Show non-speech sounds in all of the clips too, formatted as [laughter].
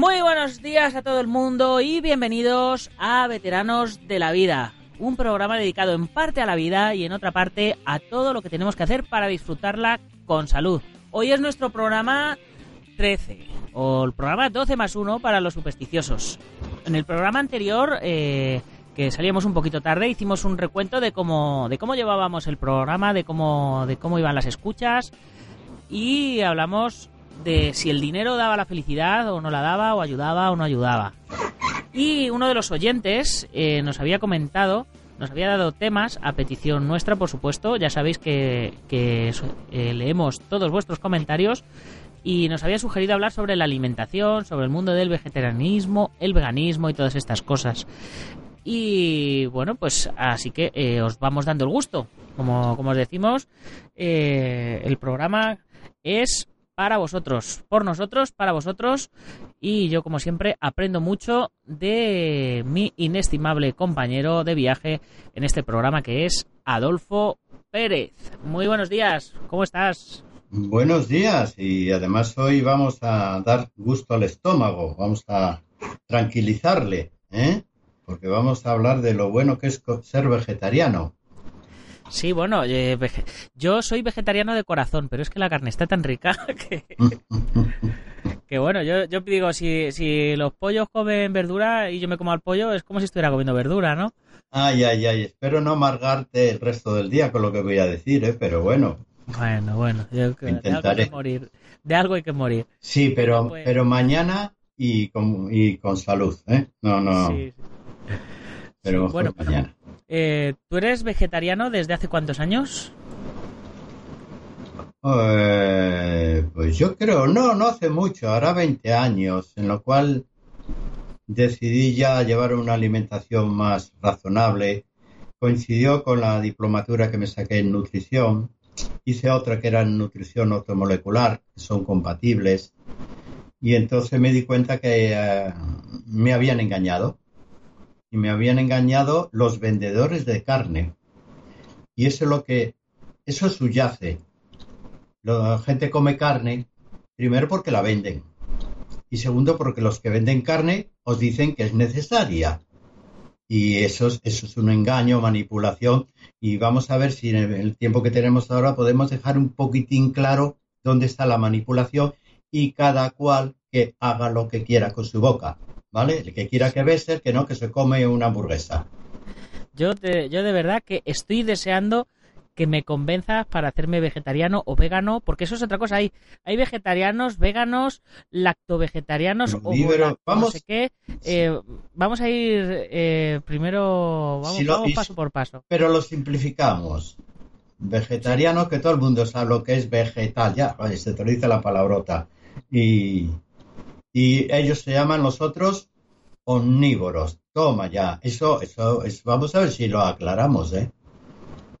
Muy buenos días a todo el mundo y bienvenidos a Veteranos de la Vida, un programa dedicado en parte a la vida y en otra parte a todo lo que tenemos que hacer para disfrutarla con salud. Hoy es nuestro programa 13, o el programa 12 más 1 para los supersticiosos. En el programa anterior, eh, que salíamos un poquito tarde, hicimos un recuento de cómo, de cómo llevábamos el programa, de cómo, de cómo iban las escuchas y hablamos de si el dinero daba la felicidad o no la daba, o ayudaba o no ayudaba. Y uno de los oyentes eh, nos había comentado, nos había dado temas a petición nuestra, por supuesto. Ya sabéis que, eh, leemos todos vuestros comentarios. Y nos había sugerido hablar sobre la alimentación, sobre el mundo del vegetarianismo, el veganismo y todas estas cosas. Y bueno, pues así que eh, os vamos dando el gusto. Como, como os decimos, el programa es para vosotros, por nosotros, para vosotros. Y yo, como siempre, aprendo mucho de mi inestimable compañero de viaje en este programa que es Adolfo Pérez. Muy buenos días, ¿cómo estás? Buenos días y además hoy vamos a dar gusto al estómago, vamos a tranquilizarle, ¿eh? porque vamos a hablar de lo bueno que es ser vegetariano. Sí, bueno, eh, yo soy vegetariano de corazón, pero es que la carne está tan rica [laughs] que, que bueno, yo, yo digo, si, si los pollos comen verdura y yo me como al pollo, es como si estuviera comiendo verdura, ¿no? Ay, ay, ay, espero no amargarte el resto del día con lo que voy a decir, ¿eh? pero bueno. Bueno, bueno, yo, Intentaré. de algo hay que morir. De algo hay que morir. Sí, pero, pero mañana y con, y con salud, ¿eh? No, no. Sí, sí. Pero Sí, bueno, mañana. Eh, ¿Tú eres vegetariano desde hace cuántos años? Eh, pues yo creo, no, no hace mucho, hará 20 años, en lo cual decidí ya llevar una alimentación más razonable. Coincidió con la diplomatura que me saqué en nutrición. Hice otra que era en nutrición automolecular, que son compatibles. Y entonces me di cuenta que eh, me habían engañado. Y me habían engañado los vendedores de carne. Y eso es lo que, eso subyace. La gente come carne, primero porque la venden. Y segundo porque los que venden carne os dicen que es necesaria. Y eso es, eso es un engaño, manipulación. Y vamos a ver si en el tiempo que tenemos ahora podemos dejar un poquitín claro dónde está la manipulación y cada cual que haga lo que quiera con su boca. ¿Vale? El que quiera que bese, el que no, que se come una hamburguesa. Yo de, yo de verdad que estoy deseando que me convenzas para hacerme vegetariano o vegano, porque eso es otra cosa. Hay, hay vegetarianos, veganos, lactovegetarianos o vamos- no sé qué. Eh, vamos a ir eh, primero, vamos, Si lo- vamos y- paso por paso. Pero lo simplificamos. Vegetariano, que todo el mundo sabe lo que es vegetal, ya, se te lo dice la palabrota. Y, y ellos se llaman los otros omnívoros. Toma ya, eso, eso, es, vamos a ver si lo aclaramos, ¿eh?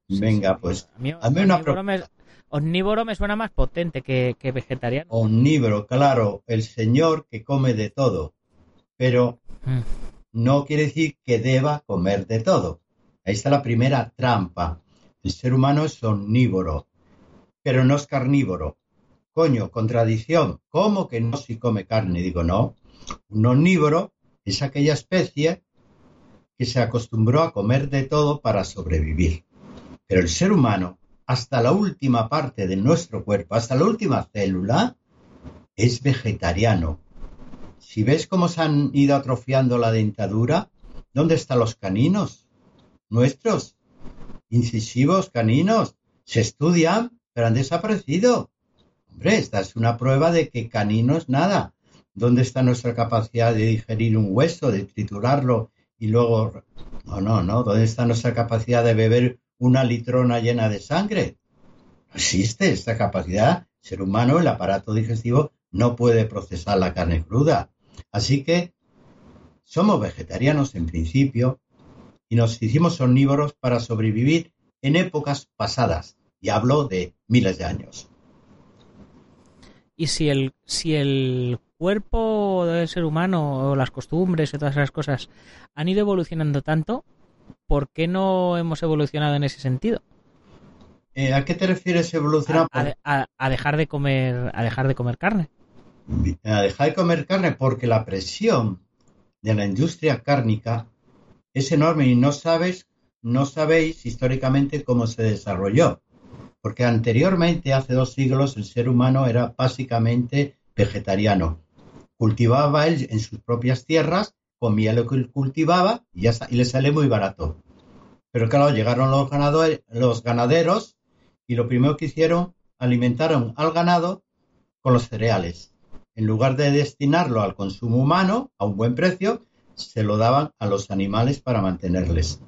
Venga, pues, A mí, hazme una omnívoro, me, omnívoro me suena más potente que, que vegetariano. omnívoro, claro, el señor que come de todo, pero Mm. no quiere decir que deba comer de todo. Ahí está la primera trampa. El ser humano es omnívoro, pero no es carnívoro. Coño, contradicción. ¿Cómo que no si come carne? Digo, no. Un omnívoro es aquella especie que se acostumbró a comer de todo para sobrevivir. Pero el ser humano, hasta la última parte de nuestro cuerpo, hasta la última célula, es vegetariano. Si ves cómo se han ido atrofiando la dentadura, ¿dónde están los caninos? Nuestros. Incisivos caninos. Se estudian, pero han desaparecido. Hombre, esta es una prueba de que canino es nada. ¿Dónde está nuestra capacidad de digerir un hueso, de triturarlo y luego... No, no, no. ¿Dónde está nuestra capacidad de beber una litrona llena de sangre? No existe esta capacidad. El ser humano, el aparato digestivo, no puede procesar la carne cruda. Así que somos vegetarianos en principio y nos hicimos omnívoros para sobrevivir en épocas pasadas. Y hablo de miles de años. Y si el, si el cuerpo del ser humano o las costumbres y todas esas cosas han ido evolucionando tanto, ¿por qué no hemos evolucionado en ese sentido? Eh, ¿A qué te refieres evolucionar? A, a- a- a dejar de comer, a dejar de comer carne. a dejar de comer carne porque la presión de la industria cárnica es enorme y no sabes, no sabéis históricamente cómo se desarrolló. Porque anteriormente, hace dos siglos, el ser humano era básicamente vegetariano. Cultivaba él en sus propias tierras, comía lo que cultivaba y le sale muy barato. Pero claro, llegaron los, los ganaderos y lo primero que hicieron, alimentaron al ganado con los cereales. En lugar de destinarlo al consumo humano a un buen precio, se lo daban a los animales para mantenerles.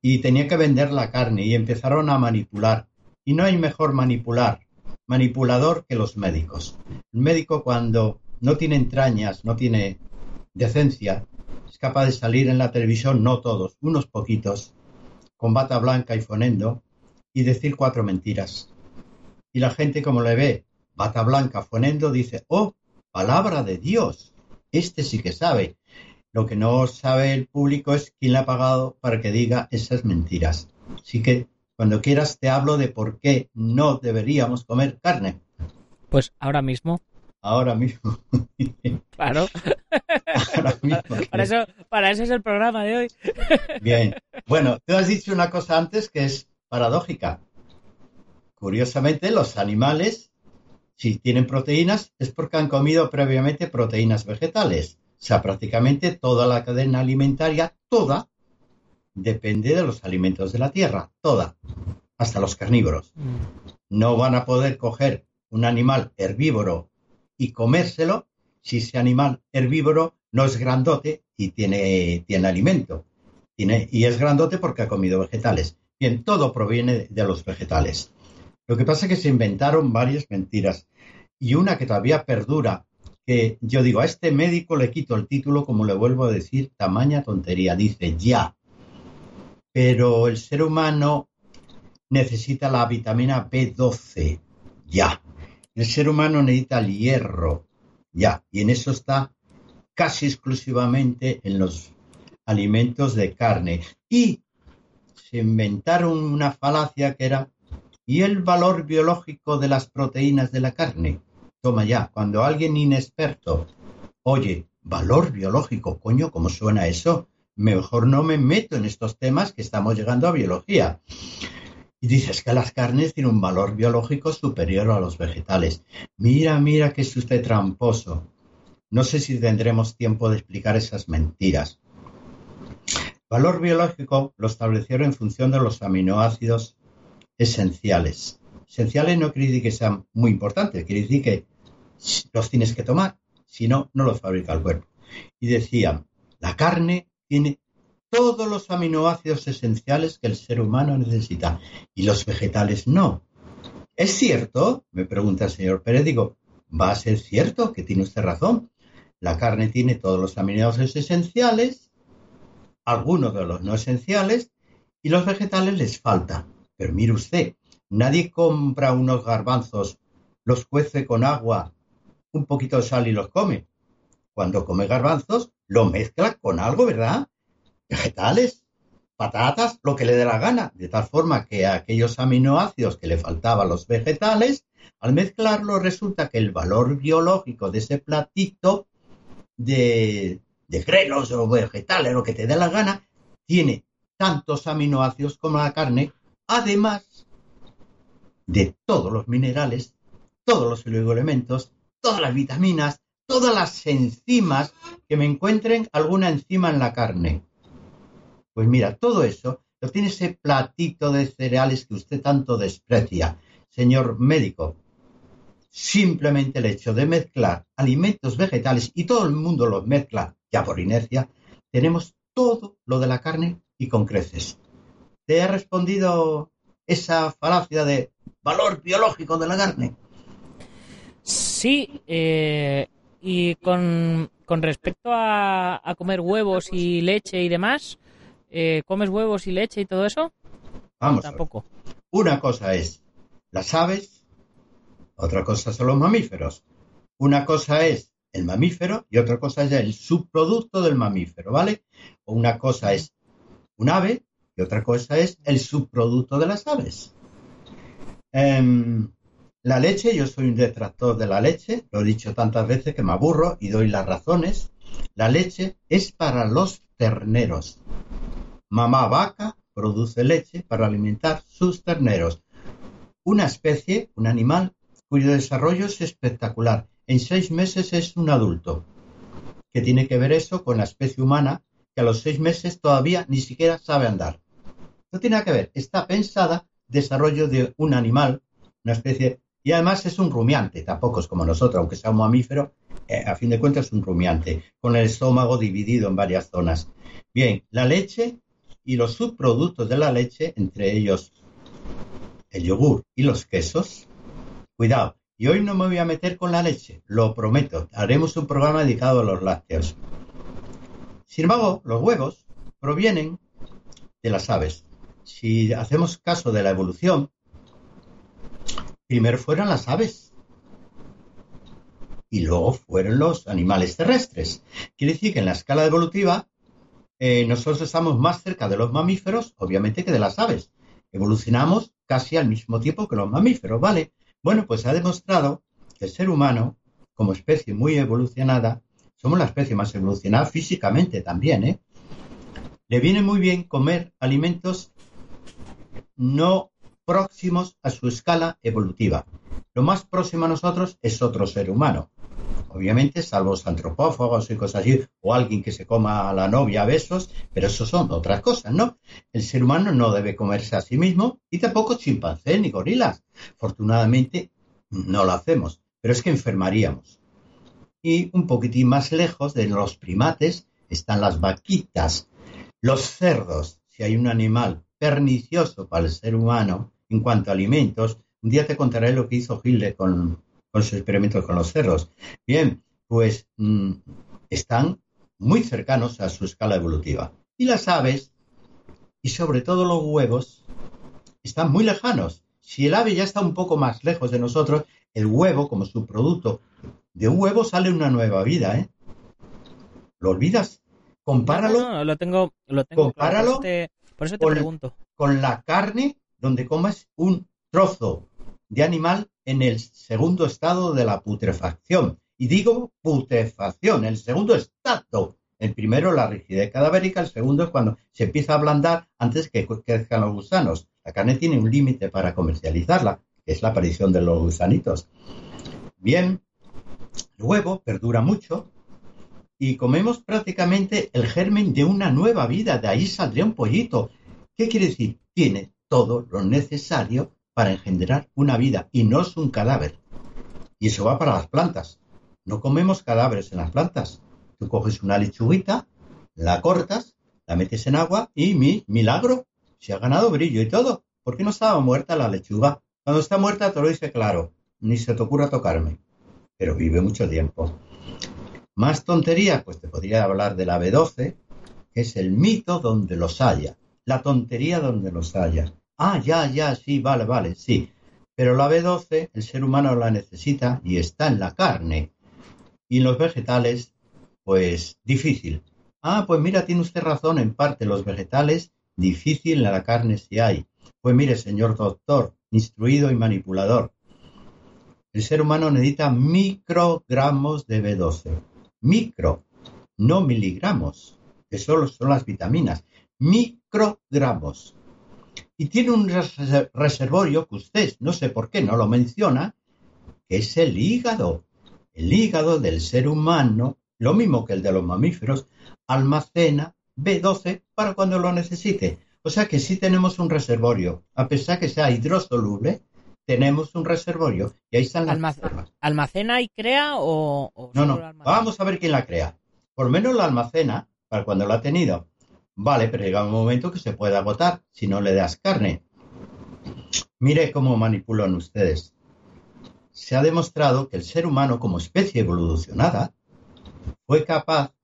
Y tenía que vender la carne y empezaron a manipular. Y no hay mejor manipular, manipulador que los médicos. El médico cuando no tiene entrañas, no tiene decencia, es capaz de salir en la televisión, no todos, unos poquitos, con bata blanca y fonendo, y decir cuatro mentiras. Y la gente como le ve bata blanca fonendo dice, oh, palabra de Dios, este sí que sabe. Lo que no sabe el público es quién le ha pagado para que diga esas mentiras. Así que cuando quieras te hablo de por qué no deberíamos comer carne. Pues ahora mismo. Ahora mismo. [laughs] Claro. Ahora mismo. [laughs] Para eso, para eso es el programa de hoy. [laughs] Bien. Bueno, tú has dicho una cosa antes que es paradójica. Curiosamente, los animales, si tienen proteínas, es porque han comido previamente proteínas vegetales. O sea, prácticamente toda la cadena alimentaria, toda, depende de los alimentos de la tierra, toda, hasta los carnívoros. Mm. No van a poder coger un animal herbívoro y comérselo si ese animal herbívoro no es grandote y tiene, tiene alimento. Tiene, y es grandote porque ha comido vegetales. Bien, todo proviene de los vegetales. Lo que pasa es que se inventaron varias mentiras y una que todavía perdura que yo digo, a este médico le quito el título, como le vuelvo a decir, tamaña tontería, dice ya. Pero el ser humano necesita la vitamina B12, ya. El ser humano necesita el hierro, ya. Y en eso está casi exclusivamente en los alimentos de carne. Y se inventaron una falacia que era, ¿y el valor biológico de las proteínas de la carne? Toma ya, cuando alguien inexperto oye, valor biológico, coño, ¿cómo suena eso? Mejor no me meto en estos temas que estamos llegando a biología. Y dices que las carnes tienen un valor biológico superior a los vegetales. Mira, mira que es usted tramposo. No sé si tendremos tiempo de explicar esas mentiras. Valor biológico lo establecieron en función de los aminoácidos esenciales esenciales no quiere decir que sean muy importantes, quiere decir que los tienes que tomar, si no, no los fabrica el cuerpo. Y decían, la carne tiene todos los aminoácidos esenciales que el ser humano necesita y los vegetales no. ¿Es cierto? Me pregunta el señor Pérez. Digo, va a ser cierto que tiene usted razón. La carne tiene todos los aminoácidos esenciales, algunos de los no esenciales, y los vegetales les falta. Pero mire usted, Nadie compra unos garbanzos, los cuece con agua, un poquito de sal y los come. Cuando come garbanzos, lo mezcla con algo, ¿verdad? Vegetales, patatas, lo que le dé la gana, de tal forma que aquellos aminoácidos que le faltaban los vegetales, al mezclarlo resulta que el valor biológico de ese platito de, de grelos o vegetales, lo que te dé la gana, tiene tantos aminoácidos como la carne, además de todos los minerales, todos los elementos, todas las vitaminas, todas las enzimas que me encuentren alguna enzima en la carne. Pues mira, todo eso lo tiene ese platito de cereales que usted tanto desprecia, señor médico. Simplemente el hecho de mezclar alimentos vegetales y todo el mundo los mezcla ya por inercia, tenemos todo lo de la carne y con creces. ¿Te ha respondido esa falacia de valor biológico de la carne. Sí, eh, y con, respecto a, comer huevos y leche y demás, eh, ¿comes huevos y leche y todo eso? Vamos. Tampoco. Una cosa es las aves, otra cosa son los mamíferos. Una cosa es el mamífero y otra cosa es el subproducto del mamífero, ¿vale? Una cosa es un ave y otra cosa es el subproducto de las aves. Em, La leche, yo soy un detractor de la leche, lo he dicho tantas veces que me aburro y doy las razones. La leche es para los terneros. Mamá vaca produce leche para alimentar sus terneros. Una especie, un animal, cuyo desarrollo es espectacular. En seis meses es un adulto. ¿Qué tiene que ver eso con la especie humana que a los seis meses todavía ni siquiera sabe andar? No tiene nada que ver. Está pensada desarrollo de un animal, una especie y además es un rumiante, tampoco es como nosotros, aunque sea un mamífero, eh, a fin de cuentas es un rumiante, con el estómago dividido en varias zonas. Bien, la leche y los subproductos de la leche, entre ellos el yogur y los quesos, cuidado, y hoy no me voy a meter con la leche, lo prometo, haremos un programa dedicado a los lácteos. Sin embargo, los huevos provienen de las aves. Si hacemos caso de la evolución, primero fueron las aves y luego fueron los animales terrestres. Quiere decir que en la escala evolutiva eh, nosotros estamos más cerca de los mamíferos, obviamente, que de las aves. Evolucionamos casi al mismo tiempo que los mamíferos, ¿vale? Bueno, pues ha demostrado que el ser humano, como especie muy evolucionada, somos la especie más evolucionada físicamente también, ¿eh? Le viene muy bien comer alimentos no próximos a su escala evolutiva. Lo más próximo a nosotros es otro ser humano. Obviamente, salvo los antropófagos y cosas así, o alguien que se coma a la novia a besos, pero eso son otras cosas, ¿no? El ser humano no debe comerse a sí mismo y tampoco chimpancés ni gorilas. Afortunadamente, no lo hacemos, pero es que enfermaríamos. Y un poquitín más lejos de los primates están las vaquitas, los cerdos. Si hay un animal pernicioso para el ser humano, en cuanto a alimentos, un día te contaré lo que hizo Hitler con, sus experimentos con los cerros. Bien, pues mm, están muy cercanos a su escala evolutiva. Y las aves, y sobre todo los huevos, están muy lejanos. Si el ave ya está un poco más lejos de nosotros, el huevo, como subproducto de un huevo, sale una nueva vida, ¿eh? ¿Lo olvidas? Compáralo. No, lo tengo, lo tengo compáralo por, eso te, pregunto. Con la carne donde comes un trozo de animal en el segundo estado de la putrefacción. Y digo putrefacción, el segundo estado. El primero, la rigidez cadavérica, el segundo es cuando se empieza a ablandar antes que crezcan los gusanos. La carne tiene un límite para comercializarla, que es la aparición de los gusanitos. Bien, el huevo perdura mucho y comemos prácticamente el germen de una nueva vida. De ahí saldría un pollito. ¿Qué quiere decir? Tiene todo lo necesario para engendrar una vida y no es un cadáver. Y eso va para las plantas. No comemos cadáveres en las plantas. Tú coges una lechuguita, la cortas, la metes en agua y mi milagro, se ha ganado brillo y todo. ¿Por qué no estaba muerta la lechuga? Cuando está muerta te lo dice claro, ni se te ocurra tocarme. Pero vive mucho tiempo. Más tontería, pues te podría hablar de la B12, que es el mito donde los haya, la tontería donde los haya. Ah, ya, ya, sí, vale, vale, sí. Pero la B12 el ser humano la necesita y está en la carne. Y en los vegetales, pues difícil. Ah, pues mira, tiene usted razón, en parte los vegetales, difícil en la carne si hay. Pues mire, señor doctor, instruido y manipulador, el ser humano necesita microgramos de B12. Micro, no miligramos, que solo son las vitaminas. Microgramos y tiene un reservorio que usted no sé por qué no lo menciona, que es el hígado. El hígado del ser humano, lo mismo que el de los mamíferos, almacena B12 para cuando lo necesite. O sea que sí tenemos un reservorio. A pesar que sea hidrosoluble, tenemos un reservorio y ahí están las ¿Almacena y crea o, no? No, vamos a ver quién la crea. Por menos la almacena para cuando lo ha tenido. Vale, pero llega un momento que se puede agotar si no le das carne. Mire cómo manipulan ustedes. Se ha demostrado que el ser humano como especie evolucionada fue capaz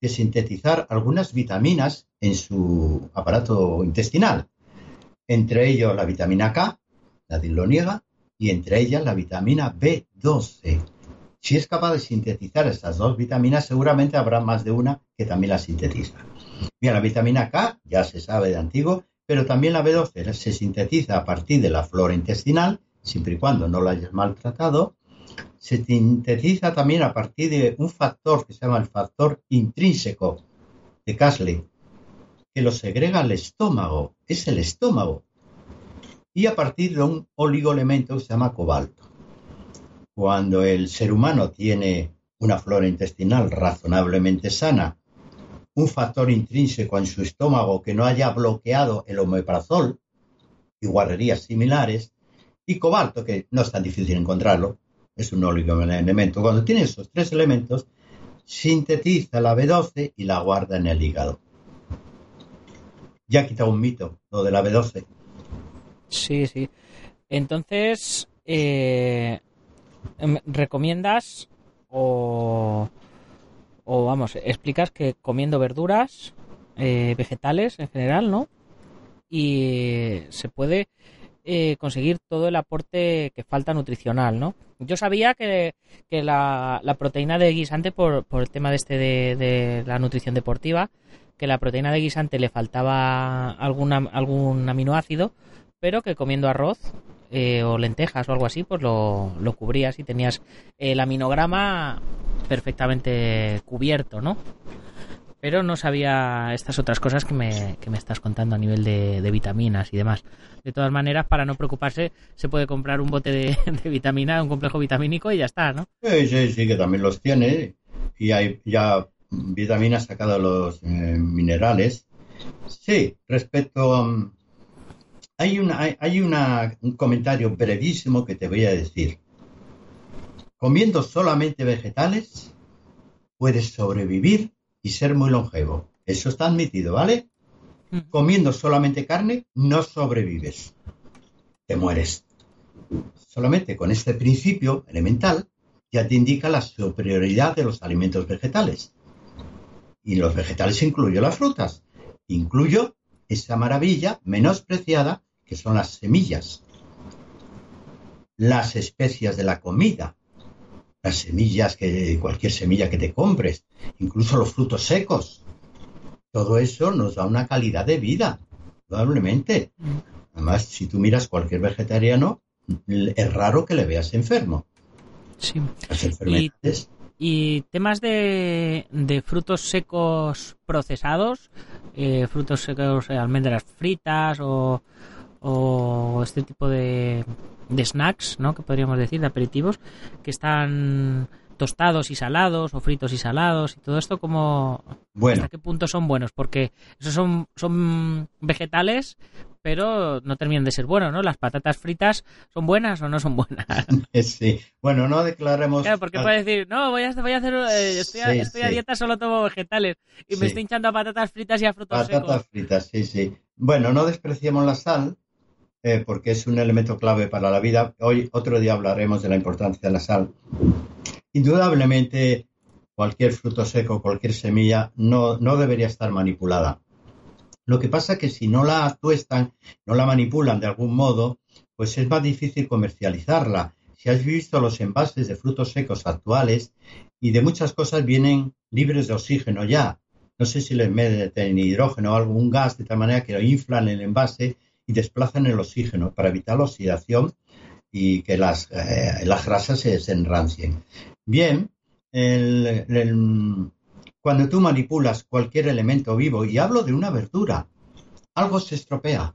de sintetizar algunas vitaminas en su aparato intestinal, entre ellos la vitamina K, nadie lo niega, y entre ellas la vitamina B12. Si es capaz de sintetizar estas dos vitaminas, seguramente habrá más de una que también la sintetiza. Bien, la vitamina K ya se sabe de antiguo, pero también la B12 se sintetiza a partir de la flora intestinal, siempre y cuando no lo hayas maltratado, se sintetiza también a partir de un factor que se llama el factor intrínseco de Casley, que lo segrega el estómago, es el estómago, y a partir de un oligoelemento que se llama cobalto. Cuando el ser humano tiene una flora intestinal razonablemente sana, un factor intrínseco en su estómago que no haya bloqueado el omeprazol y guarrerías similares, y cobalto, que no es tan difícil encontrarlo, es un oligoelemento. Cuando tiene esos tres elementos, sintetiza la B12 y la guarda en el hígado. Ya ha quitado un mito, lo de la B12. Sí, sí. Entonces, eh, ¿recomiendas o, o, vamos, explicas que comiendo verduras, eh, vegetales en general, ¿no? Y se puede eh, conseguir todo el aporte que falta nutricional, ¿no? Yo sabía que, la, proteína de guisante, por, por el tema de este de, la nutrición deportiva, que la proteína de guisante le faltaba alguna, algún aminoácido, pero que comiendo arroz eh, o lentejas o algo así, pues lo, lo cubrías y tenías el aminograma perfectamente cubierto, ¿no? pero no sabía estas otras cosas que me, que me estás contando a nivel de, vitaminas y demás. De todas maneras, para no preocuparse, se puede comprar un bote [laughs] de, vitamina, un complejo vitamínico y ya está, ¿no? Sí, sí, sí, que también los tiene. Y hay ya vitaminas sacadas de los eh, minerales. Sí, respecto a... Hay, una, hay una, un comentario brevísimo que te voy a decir. Comiendo solamente vegetales, puedes sobrevivir y ser muy longevo. Eso está admitido, ¿vale? Mm. Comiendo solamente carne no sobrevives. Te mueres. Solamente con este principio elemental ya te indica la superioridad de los alimentos vegetales. Y los vegetales incluyo las frutas. Incluyo esa maravilla menospreciada que son las semillas. Las especias de la comida, las semillas, que cualquier semilla que te compres, incluso los frutos secos. Todo eso nos da una calidad de vida, probablemente. Además, si tú miras cualquier vegetariano, es raro que le veas enfermo. Sí. Y, temas de, frutos secos procesados, eh, frutos secos, almendras fritas o, o este tipo de, de snacks, ¿no? Que podríamos decir, de aperitivos, que están tostados y salados o fritos y salados y todo esto como bueno. hasta qué punto son buenos porque esos son son vegetales pero no terminan de ser buenos no las patatas fritas son buenas o no son buenas [laughs] sí. Bueno no declaremos claro porque puedes decir no voy a, voy a hacer eh, estoy, a, estoy a, dieta solo tomo vegetales y me estoy hinchando a patatas fritas y a frutos patatas fritas sí sí. Bueno no despreciemos la sal eh, porque es un elemento clave para la vida. Hoy, otro día hablaremos de la importancia de la sal. Indudablemente, cualquier fruto seco, cualquier semilla, no, no debería estar manipulada. Lo que pasa es que si no la tuestan, no la manipulan de algún modo, pues es más difícil comercializarla. Si has visto los envases de frutos secos actuales y de muchas cosas vienen libres de oxígeno ya. No sé si les meten hidrógeno o algún gas de tal manera que lo inflan el envase y desplazan el oxígeno para evitar la oxidación y que las, eh, las grasas se desenrancien. Bien, cuando tú manipulas cualquier elemento vivo, y hablo de una verdura, algo se estropea.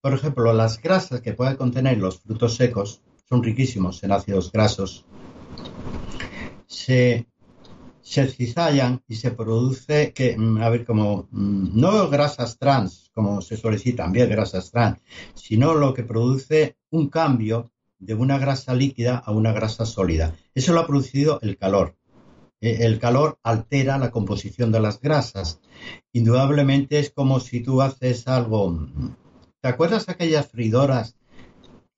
Por ejemplo, las grasas que pueden contener los frutos secos son riquísimos en ácidos grasos. Se se cizallan y se produce que, mm, a ver, como mm, no grasas trans, como se suele decir también grasas trans, sino lo que produce un cambio de una grasa líquida a una grasa sólida. Eso lo ha producido el calor. E, el calor altera la composición de las grasas. Indudablemente es como si tú haces algo. ¿Te acuerdas aquellas fridoras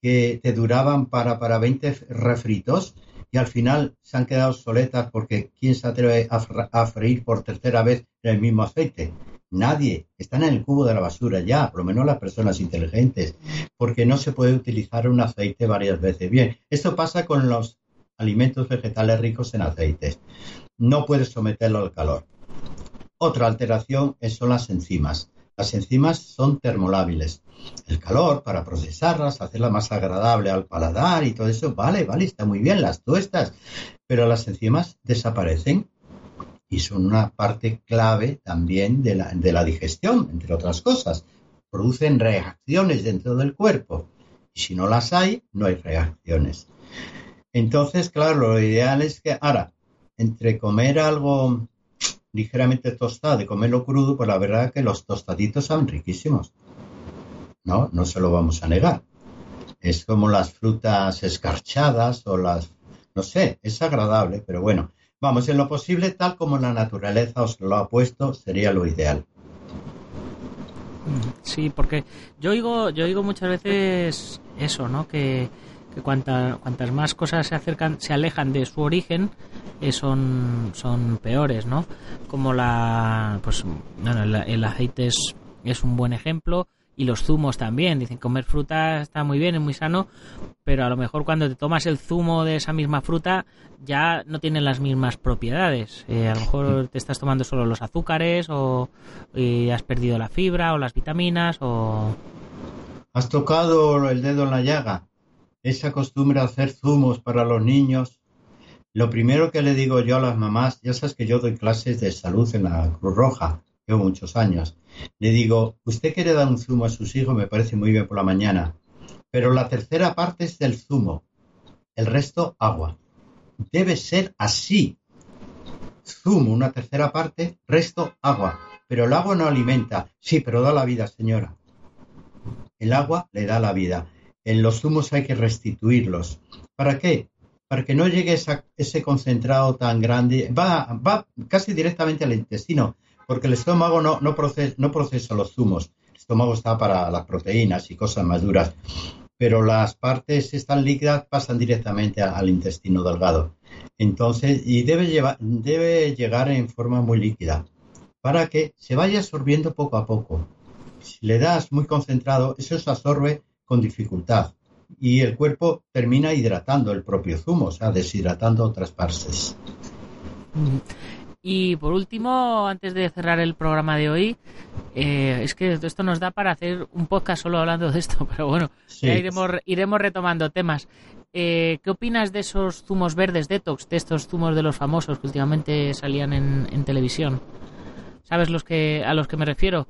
que te duraban para, para 20 refritos? y al final se han quedado soletas porque ¿quién se atreve a, freír por tercera vez el mismo aceite? Nadie. Están en el cubo de la basura ya, por lo menos las personas inteligentes, porque no se puede utilizar un aceite varias veces. Bien, esto pasa con los alimentos vegetales ricos en aceites. No puedes someterlo al calor. Otra alteración son las enzimas. Las enzimas son termolábiles. El calor para procesarlas, hacerla más agradable al paladar y todo eso, vale, vale, está muy bien, las tuestas, pero las enzimas desaparecen y son una parte clave también de la, de la digestión, entre otras cosas. Producen reacciones dentro del cuerpo y si no las hay, no hay reacciones. Entonces, claro, lo ideal es que ahora, entre comer algo ligeramente tostado y comerlo crudo, pues la verdad es que los tostaditos son riquísimos. No, no se lo vamos a negar. Es como las frutas escarchadas o las, no sé, es agradable, pero bueno, vamos, en lo posible, tal como la naturaleza os lo ha puesto, sería lo ideal. Sí, porque yo oigo, yo oigo muchas veces eso, ¿no? Que, que cuantas más cosas se acercan, se alejan de su origen, eh, son, son peores, ¿no? Como la, pues, bueno, el, aceite es, es un buen ejemplo y los zumos también. Dicen comer fruta está muy bien, es muy sano, pero a lo mejor cuando te tomas el zumo de esa misma fruta ya no tienen las mismas propiedades. Eh, a lo mejor te estás tomando solo los azúcares o has perdido la fibra o las vitaminas o... Has tocado el dedo en la llaga esa costumbre de hacer zumos para los niños, lo primero que le digo yo a las mamás, ya sabes que yo doy clases de salud en la Cruz Roja, llevo muchos años, le digo, usted quiere dar un zumo a sus hijos, me parece muy bien por la mañana, pero la tercera parte es del zumo, el resto agua. Debe ser así. Zumo, una tercera parte, resto agua. Pero el agua no alimenta. Sí, pero da la vida, señora. El agua le da la vida en los zumos hay que restituirlos. ¿Para qué? Para que no llegue ese concentrado tan grande, va, va casi directamente al intestino, porque el estómago no, no, procesa, no procesa los zumos. El estómago está para las proteínas y cosas más duras, pero las partes están líquidas pasan directamente al intestino delgado. Entonces, y debe, debe llegar en forma muy líquida para que se vaya absorbiendo poco a poco. Si le das muy concentrado, eso se absorbe con dificultad y el cuerpo termina hidratando el propio zumo, o sea, deshidratando otras partes. Y por último, antes de cerrar el programa de hoy, eh, es que esto nos da para hacer un podcast solo hablando de esto, [laughs] pero bueno, iremos, iremos retomando temas. Eh, ¿Qué opinas de esos zumos verdes detox, de estos zumos de los famosos que últimamente salían en, en televisión? ¿Sabes los que a los que me refiero?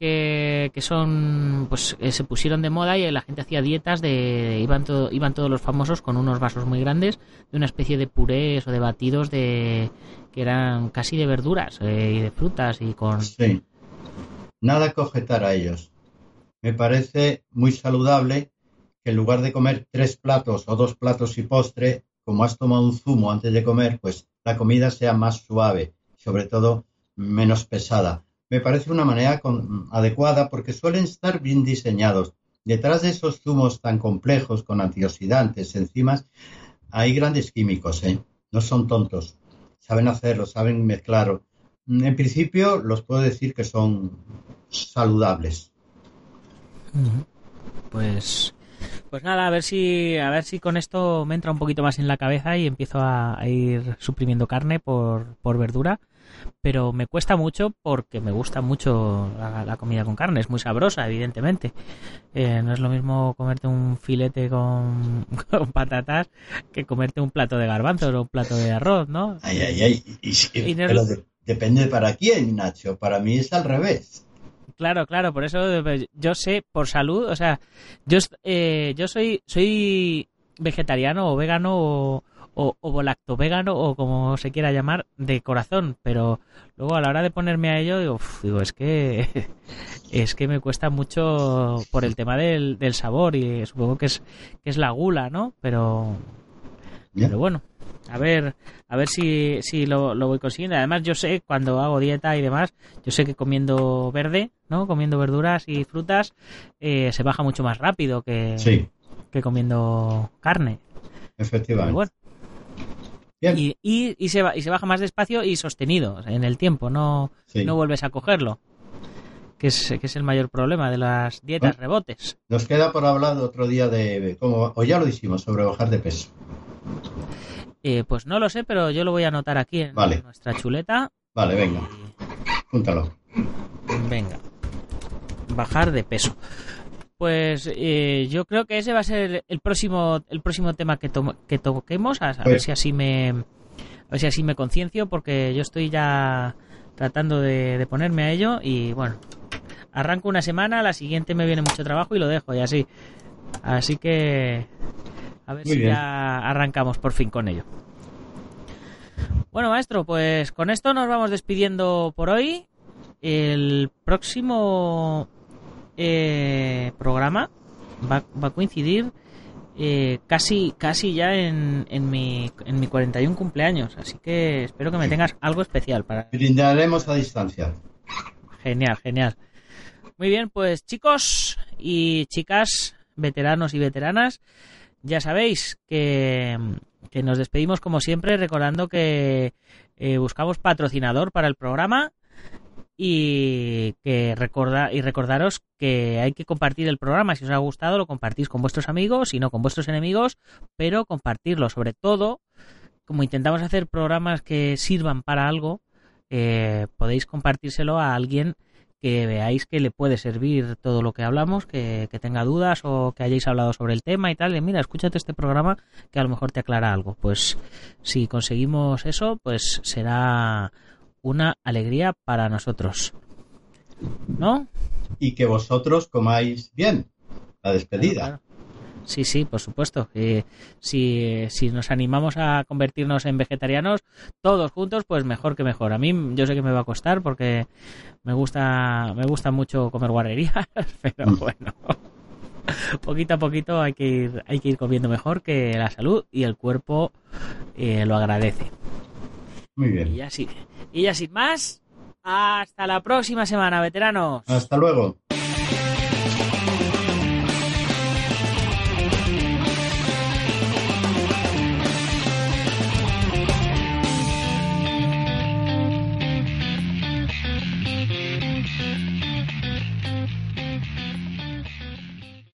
Que, son, pues eh, se pusieron de moda y la gente hacía dietas de, iban, todo, iban todos los famosos con unos vasos muy grandes de una especie de purés o de batidos de que eran casi de verduras eh, y de frutas y con... Sí, nada que objetar a ellos. Me parece muy saludable que en lugar de comer tres platos o dos platos y postre, como has tomado un zumo antes de comer, pues la comida sea más suave, sobre todo menos pesada me parece una manera adecuada porque suelen estar bien diseñados. Detrás de esos zumos tan complejos con antioxidantes, enzimas, hay grandes químicos, ¿eh? no son tontos. Saben hacerlo, saben mezclarlo. En principio, los puedo decir que son saludables. Pues, pues nada, a ver si, a ver si con esto me entra un poquito más en la cabeza y empiezo a, ir suprimiendo carne por, por verdura pero me cuesta mucho porque me gusta mucho la, comida con carne, es muy sabrosa, evidentemente. Eh, no es lo mismo comerte un filete con, [laughs] patatas que comerte un plato de garbanzos o un plato de arroz, ¿no? Ay, ay, ay. pero depende para quién, Nacho. Para mí es al revés. Claro, claro, por eso pues, yo sé, por salud, o sea, yo, eh, yo soy, soy vegetariano o vegano o, o, o lacto vegano o como se quiera llamar de corazón, pero luego a la hora de ponerme a ello digo, es que [laughs] es que me cuesta mucho por el tema del, del sabor y supongo que es que es la gula, ¿no? Pero pero bueno, a ver, a ver si, si lo, lo, voy consiguiendo. Además, yo sé cuando hago dieta y demás, yo sé que comiendo verde, ¿no? Comiendo verduras y frutas, eh, se baja mucho más rápido que, que comiendo carne. Efectivamente. Y, y, se y se baja más despacio y sostenido en el tiempo, no, no vuelves a cogerlo. Que es, que es el mayor problema de las dietas rebotes. Nos queda por hablar otro día de cómo, o ya lo hicimos, sobre bajar de peso. Eh, pues no lo sé, pero yo lo voy a anotar aquí en nuestra chuleta. Vale, venga. Júntalo. Venga. bajar de peso. Pues eh, yo creo que ese va a ser el próximo el próximo tema que, que toquemos, a, ver pues si así me a ver si así me conciencio, porque yo estoy ya tratando de, ponerme a ello y bueno, arranco una semana, la siguiente me viene mucho trabajo y lo dejo y así. Así que a ver si ya arrancamos por fin con ello. Bueno, maestro, pues con esto nos vamos despidiendo por hoy. El próximo eh, programa va, a coincidir eh, casi casi ya en, en, mi, en mi 41 cumpleaños, así que espero que me tengas algo especial para... Brindaremos a distancia. Genial, genial. Muy bien, pues chicos y chicas, veteranos y veteranas, ya sabéis que, que nos despedimos como siempre recordando que eh, buscamos patrocinador para el programa y que recorda, y recordaros que hay que compartir el programa. Si os ha gustado, lo compartís con vuestros amigos y no con vuestros enemigos, pero compartirlo. Sobre todo, como intentamos hacer programas que sirvan para algo, eh, podéis compartírselo a alguien que veáis que le puede servir todo lo que hablamos, que, que, tenga dudas o que hayáis hablado sobre el tema y tal. Y mira, escúchate este programa que a lo mejor te aclara algo. Pues si conseguimos eso, pues será una alegría para nosotros. ¿No? Y que vosotros comáis bien la despedida. Sí, sí, por supuesto. si, si nos animamos a convertirnos en vegetarianos todos juntos, pues mejor que mejor. A mí yo sé que me va a costar porque me gusta me gusta mucho comer guarrerías, [laughs] pero mm. bueno. [laughs] poquito a poquito hay que ir hay que ir comiendo mejor que la salud y el cuerpo eh, lo agradece. Muy bien. Y ya, sí, y ya sin más, hasta la próxima semana, veteranos. Hasta luego.